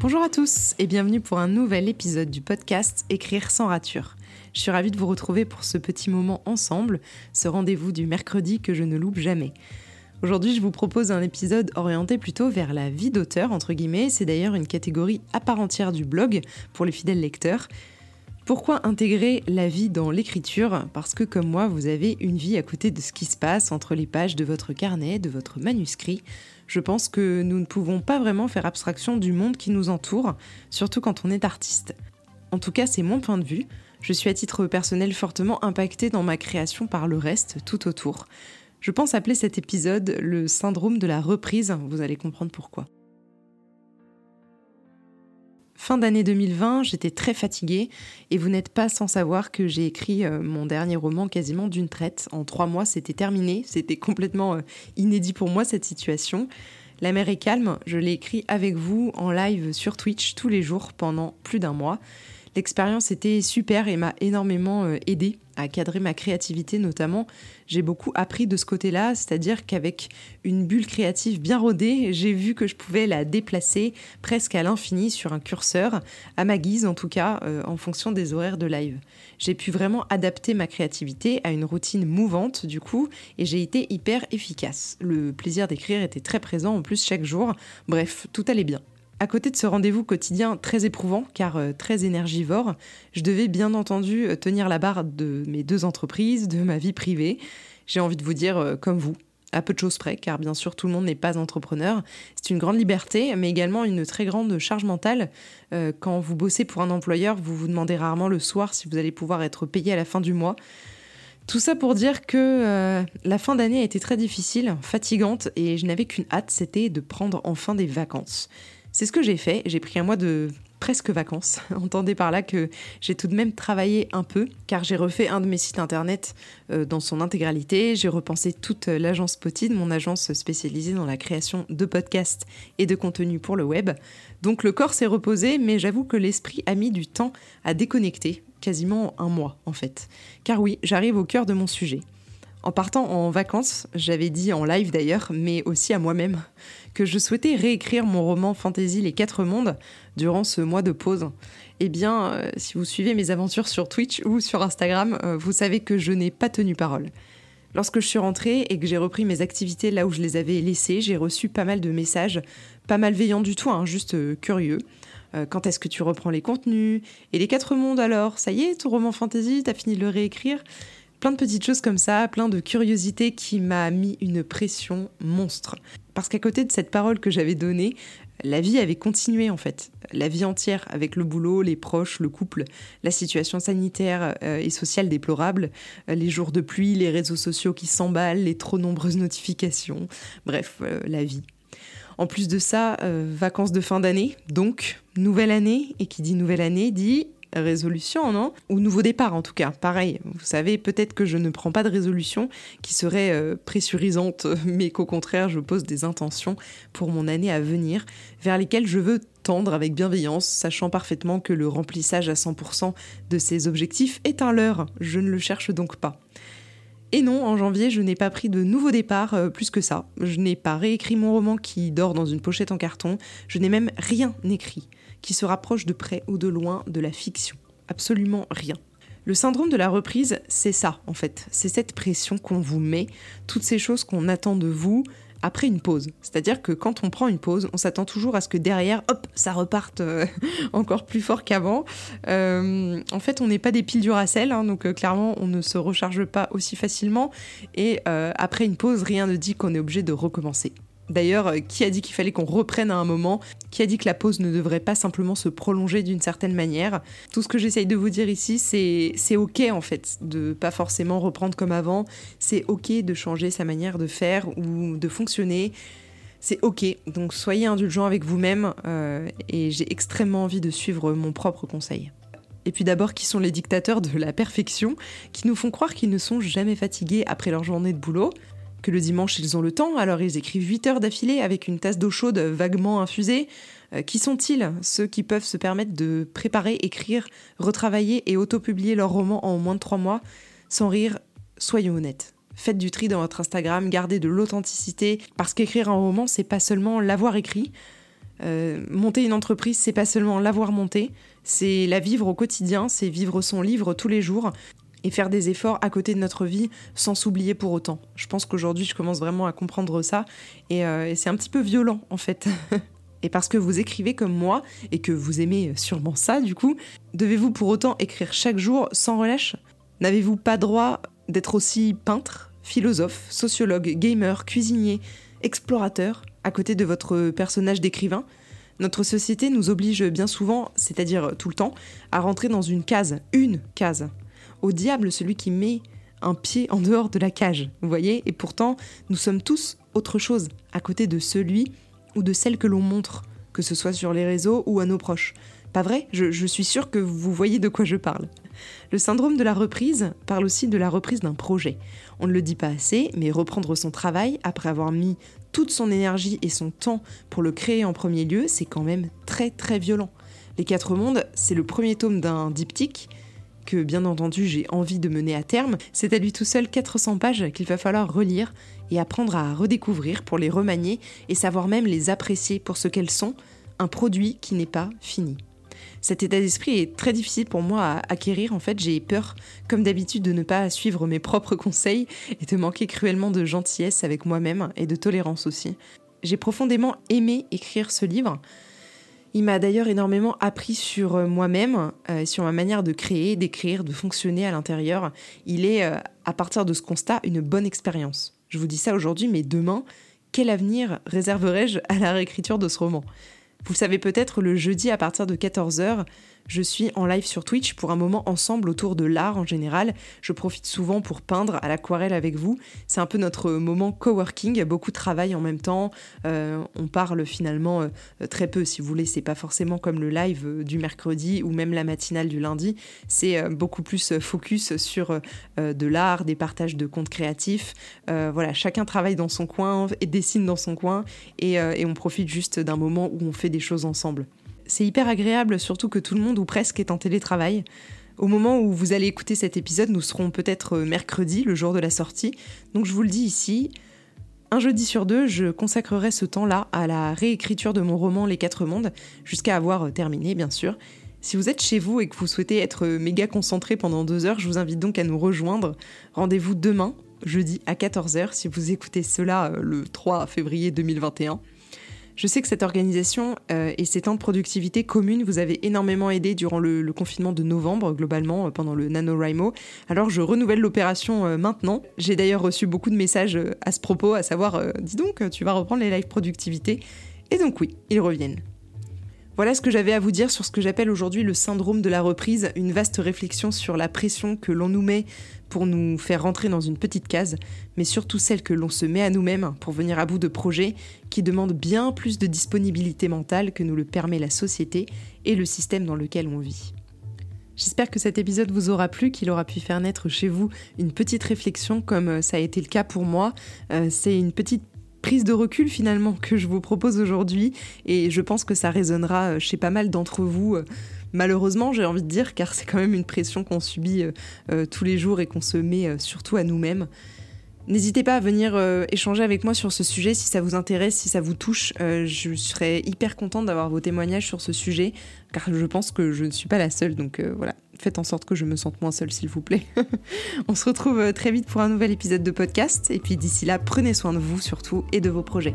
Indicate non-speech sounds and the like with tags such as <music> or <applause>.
Bonjour à tous et bienvenue pour un nouvel épisode du podcast Écrire sans rature. Je suis ravie de vous retrouver pour ce petit moment ensemble, ce rendez-vous du mercredi que je ne loupe jamais. Aujourd'hui, je vous propose un épisode orienté plutôt vers la vie d'auteur, entre guillemets. C'est d'ailleurs une catégorie à part entière du blog pour les fidèles lecteurs. Pourquoi intégrer la vie dans l'écriture? Parce que comme moi, vous avez une vie à côté de ce qui se passe entre les pages de votre carnet, de votre manuscrit je pense que nous ne pouvons pas vraiment faire abstraction du monde qui nous entoure, surtout quand on est artiste. En tout cas, c'est mon point de vue. Je suis à titre personnel fortement impactée dans ma création par le reste tout autour. Je pense appeler cet épisode le syndrome de la reprise, vous allez comprendre pourquoi. Fin d'année 2020, j'étais très fatiguée et vous n'êtes pas sans savoir que j'ai écrit euh, mon dernier roman quasiment d'une traite. En trois mois, c'était terminé. C'était complètement euh, inédit pour moi cette situation. La mer est calme, je l'ai écrit avec vous en live sur Twitch tous les jours pendant plus d'un mois. L'expérience était super et m'a énormément euh, aidé à cadrer ma créativité notamment. J'ai beaucoup appris de ce côté-là, c'est-à-dire qu'avec une bulle créative bien rodée, j'ai vu que je pouvais la déplacer presque à l'infini sur un curseur, à ma guise en tout cas, euh, en fonction des horaires de live. J'ai pu vraiment adapter ma créativité à une routine mouvante du coup, et j'ai été hyper efficace. Le plaisir d'écrire était très présent en plus chaque jour. Bref, tout allait bien. À côté de ce rendez-vous quotidien très éprouvant, car euh, très énergivore, je devais bien entendu euh, tenir la barre de mes deux entreprises, de ma vie privée. J'ai envie de vous dire, euh, comme vous, à peu de choses près, car bien sûr tout le monde n'est pas entrepreneur. C'est une grande liberté, mais également une très grande charge mentale. quand vous bossez pour un employeur, vous vous demandez rarement le soir si vous allez pouvoir être payé à la fin du mois. Tout ça pour dire que la fin d'année a été très difficile, fatigante, et je n'avais qu'une hâte, c'était de prendre enfin des vacances. C'est ce que j'ai fait. J'ai pris un mois de presque vacances. <laughs> Entendez par là que j'ai tout de même travaillé un peu, car j'ai refait un de mes sites internet euh, dans son intégralité. J'ai repensé toute l'agence Potide, mon agence spécialisée dans la création de podcasts et de contenus pour le web. Donc le corps s'est reposé, mais j'avoue que l'esprit a mis du temps à déconnecter, quasiment un mois en fait. Car oui, j'arrive au cœur de mon sujet. En partant en vacances, j'avais dit en live d'ailleurs, mais aussi à moi-même, que je souhaitais réécrire mon roman fantasy Les Quatre Mondes durant ce mois de pause. Eh bien, euh, si vous suivez mes aventures sur Twitch ou sur Instagram, euh, vous savez que je n'ai pas tenu parole. Lorsque je suis rentrée et que j'ai repris mes activités là où je les avais laissées, j'ai reçu pas mal de messages, pas malveillants du tout, hein, juste euh, curieux. quand est-ce que tu reprends les contenus? Et les quatre mondes alors? Ça y est, ton roman fantasy, t'as fini de le réécrire? Plein de petites choses comme ça, plein de curiosité qui m'a mis une pression monstre. Parce qu'à côté de cette parole que j'avais donnée, la vie avait continué en fait. La vie entière avec le boulot, les proches, le couple, la situation sanitaire euh, et sociale déplorable, euh, les jours de pluie, les réseaux sociaux qui s'emballent, les trop nombreuses notifications, bref, euh, la vie. En plus de ça, vacances de fin d'année, donc nouvelle année, et qui dit nouvelle année dit résolution, non? Ou nouveau départ en tout cas. Pareil, vous savez, peut-être que je ne prends pas de résolution qui serait euh, pressurisante, <laughs> mais qu'au contraire, je pose des intentions pour mon année à venir, vers lesquelles je veux tendre avec bienveillance, sachant parfaitement que le remplissage à 100% de ces objectifs est un leurre. Je ne le cherche donc pas. Et non, en janvier, je n'ai pas pris de nouveau départ euh, plus que ça. Je n'ai pas réécrit mon roman qui dort dans une pochette en carton. Je n'ai même rien écrit qui se rapproche de près ou de loin de la fiction. Absolument rien. Le syndrome de la reprise, c'est ça en fait. C'est cette pression qu'on vous met, toutes ces choses qu'on attend de vous après une pause. C'est-à-dire que quand on prend une pause, on s'attend toujours à ce que derrière, hop, ça reparte euh, <laughs> encore plus fort qu'avant. Euh, en fait, on n'est pas des piles du hein, donc euh, clairement, on ne se recharge pas aussi facilement. Et après une pause, rien ne dit qu'on est obligé de recommencer. D'ailleurs, euh, qui a dit qu'il fallait qu'on reprenne à un moment Qui a dit que la pause ne devrait pas simplement se prolonger d'une certaine manière Tout ce que j'essaye de vous dire ici, c'est ok en fait, de pas forcément reprendre comme avant. C'est ok de changer sa manière de faire ou de fonctionner. C'est ok, donc soyez indulgents avec vous-même euh, et j'ai extrêmement envie de suivre mon propre conseil. Et puis d'abord, qui sont les dictateurs de la perfection, qui nous font croire qu'ils ne sont jamais fatigués après leur journée de boulot? Que le dimanche ils ont le temps, alors ils écrivent 8 heures d'affilée avec une tasse d'eau chaude vaguement infusée. Euh, qui sont-ils, ceux qui peuvent se permettre de préparer, écrire, retravailler et auto-publier leur roman en moins de 3 mois? Sans rire, soyons honnêtes. Faites du tri dans votre Instagram, gardez de l'authenticité, parce qu'écrire un roman, c'est pas seulement l'avoir écrit, monter une entreprise, c'est pas seulement l'avoir montée, c'est la vivre au quotidien, c'est vivre son livre tous les jours et faire des efforts à côté de notre vie sans s'oublier pour autant. Je pense qu'aujourd'hui, je commence vraiment à comprendre ça et, et c'est un petit peu violent en fait. <laughs> Et parce que vous écrivez comme moi, et que vous aimez sûrement ça du coup, devez-vous pour autant écrire chaque jour sans relâche? N'avez-vous pas droit d'être aussi peintre, philosophe, sociologue, gamer, cuisinier, explorateur, à côté de votre personnage d'écrivain? Notre société nous oblige bien souvent, c'est-à-dire tout le temps, à rentrer dans une case, une case. Au diable celui qui met un pied en dehors de la cage, vous voyez Et pourtant, nous sommes tous autre chose, à côté de celui ou de celle que l'on montre, que ce soit sur les réseaux ou à nos proches. Pas vrai? Je, suis sûre que vous voyez de quoi je parle. Le syndrome de la reprise parle aussi de la reprise d'un projet. On ne le dit pas assez, mais reprendre son travail après avoir mis toute son énergie et son temps pour le créer en premier lieu, c'est quand même très très violent. Les Quatre Mondes, c'est le premier tome d'un diptyque bien entendu j'ai envie de mener à terme. C'est à lui tout seul 400 pages qu'il va falloir relire et apprendre à redécouvrir pour les remanier et savoir même les apprécier pour ce qu'elles sont, un produit qui n'est pas fini. Cet état d'esprit est très difficile pour moi à acquérir. En fait, j'ai peur, comme d'habitude, de ne pas suivre mes propres conseils et de manquer cruellement de gentillesse avec moi-même et de tolérance aussi. J'ai profondément aimé écrire ce livre. Il m'a d'ailleurs énormément appris sur moi-même, euh, sur ma manière de créer, d'écrire, de fonctionner à l'intérieur. Il est, euh, à partir de ce constat, une bonne expérience. Je vous dis ça aujourd'hui, mais demain, quel avenir réserverai-je à la réécriture de ce roman? Vous le savez peut-être, le jeudi à partir de 14h, je suis en live sur Twitch pour un moment ensemble autour de l'art en général. Je profite souvent pour peindre à l'aquarelle avec vous. C'est un peu notre moment coworking, beaucoup de travail en même temps. Euh, on parle finalement euh, très peu, si vous voulez. C'est pas forcément comme le live euh, du mercredi ou même la matinale du lundi. C'est beaucoup plus focus sur de l'art, des partages de comptes créatifs. voilà, chacun travaille dans son coin et dessine dans son coin et on profite juste d'un moment où on fait des choses ensemble. C'est hyper agréable, surtout que tout le monde ou presque est en télétravail. Au moment où vous allez écouter cet épisode, nous serons peut-être euh, mercredi, le jour de la sortie. Donc je vous le dis ici, un jeudi sur deux, je consacrerai ce temps-là à la réécriture de mon roman Les Quatre Mondes, jusqu'à avoir euh, terminé, bien sûr. Si vous êtes chez vous et que vous souhaitez être euh, méga concentré pendant deux heures, je vous invite donc à nous rejoindre. Rendez-vous demain, jeudi à 14h, si vous écoutez cela le 3 février 2021. Je sais que cette organisation euh, et ces temps de productivité commune vous avez énormément aidé durant le, confinement de novembre, globalement, euh, pendant le NaNoWriMo. Alors je renouvelle l'opération euh, maintenant. J'ai d'ailleurs reçu beaucoup de messages à ce propos, à savoir, dis donc, tu vas reprendre les live productivité. Et donc oui, ils reviennent. Voilà ce que j'avais à vous dire sur ce que j'appelle aujourd'hui le syndrome de la reprise, une vaste réflexion sur la pression que l'on nous met pour nous faire rentrer dans une petite case, mais surtout celle que l'on se met à nous-mêmes pour venir à bout de projets qui demandent bien plus de disponibilité mentale que nous le permet la société et le système dans lequel on vit. J'espère que cet épisode vous aura plu, qu'il aura pu faire naître chez vous une petite réflexion comme euh, ça a été le cas pour moi. Euh, c'est une petite prise de recul finalement que je vous propose aujourd'hui et je pense que ça résonnera euh, chez pas mal d'entre vous. Euh, malheureusement, j'ai envie de dire, car c'est quand même une pression qu'on subit euh, tous les jours et qu'on se met surtout à nous-mêmes. N'hésitez pas à venir échanger avec moi sur ce sujet si ça vous intéresse, si ça vous touche. je serais hyper contente d'avoir vos témoignages sur ce sujet, car je pense que je ne suis pas la seule. Donc voilà, faites en sorte que je me sente moins seule, s'il vous plaît. <laughs> On se retrouve euh, très vite pour un nouvel épisode de podcast. Et puis d'ici là, prenez soin de vous surtout et de vos projets.